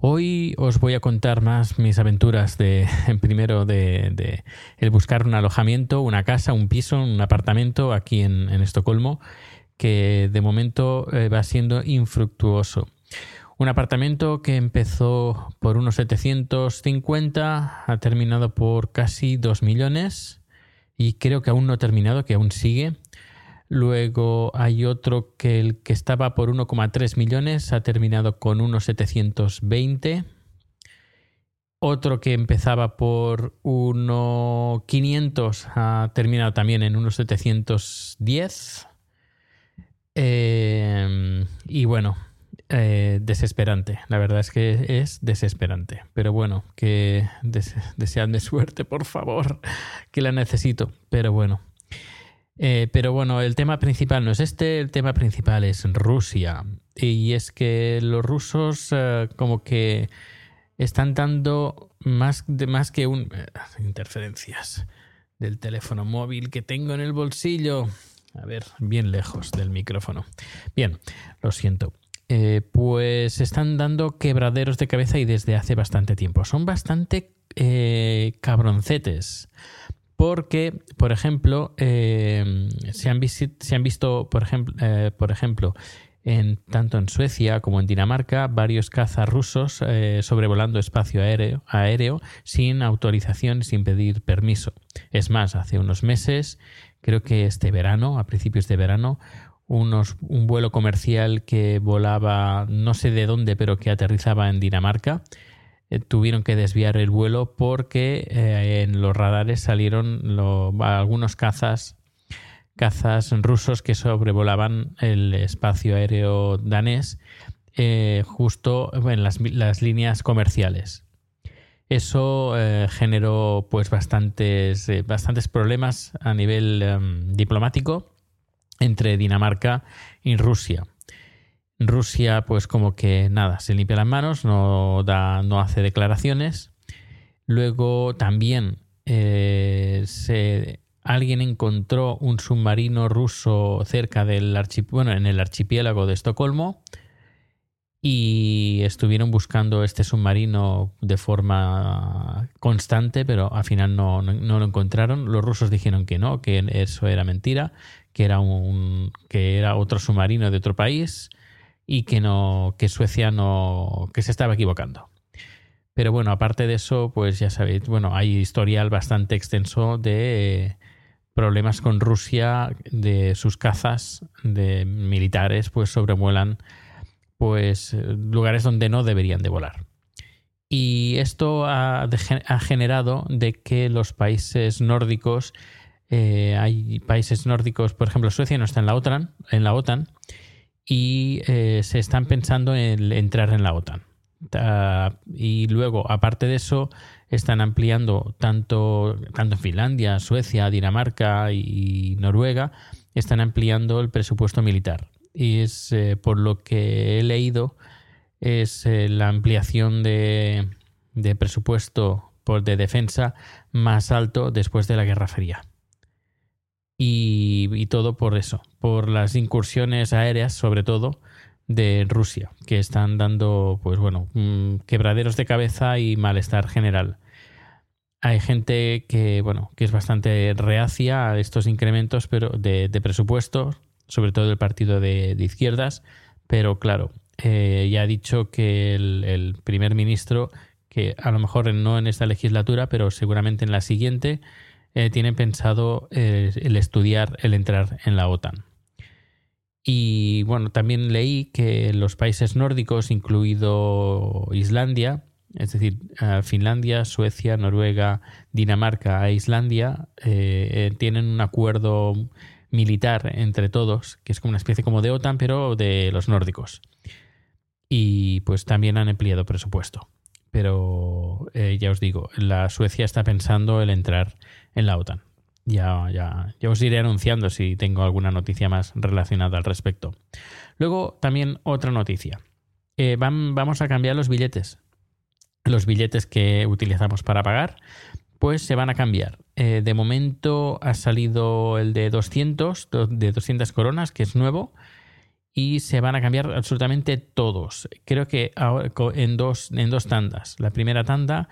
Hoy os voy a contar más mis aventuras de, primero, de, el buscar un alojamiento, una casa, un piso, un apartamento aquí en, en Estocolmo, que de momento eh, va siendo infructuoso. Un apartamento que empezó por unos 750, ha terminado por casi 2 millones y creo que aún no ha terminado, que aún sigue. Luego hay otro que el que estaba por 1,3 millones ha terminado con unos 720. Otro que empezaba por 1,500 ha terminado también en unos 710. Eh, y bueno, eh, desesperante. La verdad es que es desesperante. Pero bueno, que des deseadme suerte, por favor, que la necesito. Pero bueno. Eh, pero bueno, el tema principal no es este, el tema principal es Rusia. Y es que los rusos eh, como que están dando más, de, más que un... eh, interferencias del teléfono móvil que tengo en el bolsillo. A ver, bien lejos del micrófono. Bien, lo siento. Pues están dando quebraderos de cabeza y desde hace bastante tiempo. Son bastante cabroncetes porque, por ejemplo, eh, se, han visto, por ejemplo, eh, por ejemplo en, tanto en Suecia como en Dinamarca, varios cazas rusos eh, sobrevolando espacio aéreo, aéreo sin autorización sin pedir permiso. Es más, hace unos meses, creo que este verano, a principios de verano, unos, un vuelo comercial que volaba no sé de dónde, pero que aterrizaba en Dinamarca, tuvieron que desviar el vuelo porque eh, en los radares salieron algunos cazas cazas rusos que sobrevolaban el espacio aéreo danés eh, justo en las, las líneas comerciales. Eso eh, generó pues bastantes, eh, bastantes problemas a nivel em, diplomático entre Dinamarca y Rusia. Rusia, pues como que nada, se limpia las manos, no, da, no hace declaraciones. Luego también eh, se, alguien encontró un submarino ruso cerca del bueno, en el archipiélago de Estocolmo y estuvieron buscando este submarino de forma constante, pero al final no, no, no lo encontraron. Los rusos dijeron que no, que eso era mentira, que era un que era otro submarino de otro país y que no que Suecia no que se estaba equivocando. Pero bueno, aparte de eso, pues ya sabéis, bueno, hay historial bastante extenso de problemas con Rusia, de sus cazas de militares, pues sobrevuelan pues lugares donde no deberían de volar. Y esto ha generado de que los países nórdicos, eh, hay países nórdicos, por ejemplo, Suecia no está en la OTAN, en la OTAN y eh, se están pensando en entrar en la OTAN. Ta- y luego, aparte de eso, están ampliando tanto, tanto en Finlandia, Suecia, Dinamarca y Noruega, están ampliando el presupuesto militar. Y es eh, por lo que he leído, es eh, la ampliación de, de presupuesto por de defensa más alto después de la Guerra Fría. Y, todo por eso, por las incursiones aéreas, sobre todo, de Rusia, que están dando, pues bueno, mm, quebraderos de cabeza y malestar general. Hay gente que, bueno, que es bastante reacia a estos incrementos pero de, presupuesto, sobre todo el partido de, izquierdas, pero claro, eh, ya ha dicho que el, primer ministro, que a lo mejor no en esta legislatura, pero seguramente en la siguiente, eh, tiene pensado eh, el estudiar el entrar en la OTAN. Y bueno, también leí que los países nórdicos, incluido Islandia, es decir, Finlandia, Suecia, Noruega, Dinamarca e Islandia, eh, eh, tienen un acuerdo militar entre todos, que es como una especie como de OTAN, pero de los nórdicos. Y pues también han empleado presupuesto. Pero ya os digo, la Suecia está pensando en entrar en la OTAN. Ya, ya, ya os iré anunciando si tengo alguna noticia más relacionada al respecto. Luego, también otra noticia. Eh, vamos a cambiar los billetes. Los billetes que utilizamos para pagar, pues se van a cambiar. Eh, de momento ha salido el de 200, de 200 coronas, que es nuevo, y se van a cambiar absolutamente todos. Creo que en dos, en dos tandas. La primera tanda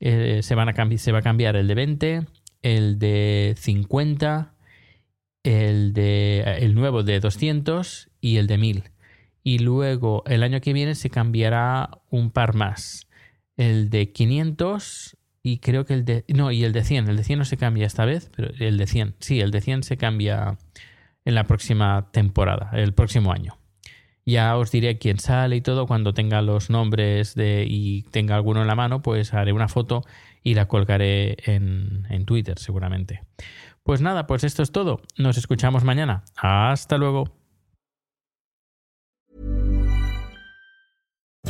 eh, se, van a se va a cambiar el de 20 el de 50, el, de, el nuevo de 200 y el de 1000. Y luego el año que viene se cambiará un par más. El de 500 y creo que el de... No, y el de 100. El de 100 no se cambia esta vez, pero el de 100. Sí, el de 100 se cambia en la próxima temporada, el próximo año. Ya os diré quién sale y todo cuando tenga los nombres de, y tenga alguno en la mano, pues haré una foto y la colgaré en, en Twitter seguramente. Pues nada, pues esto es todo. Nos escuchamos mañana. Hasta luego.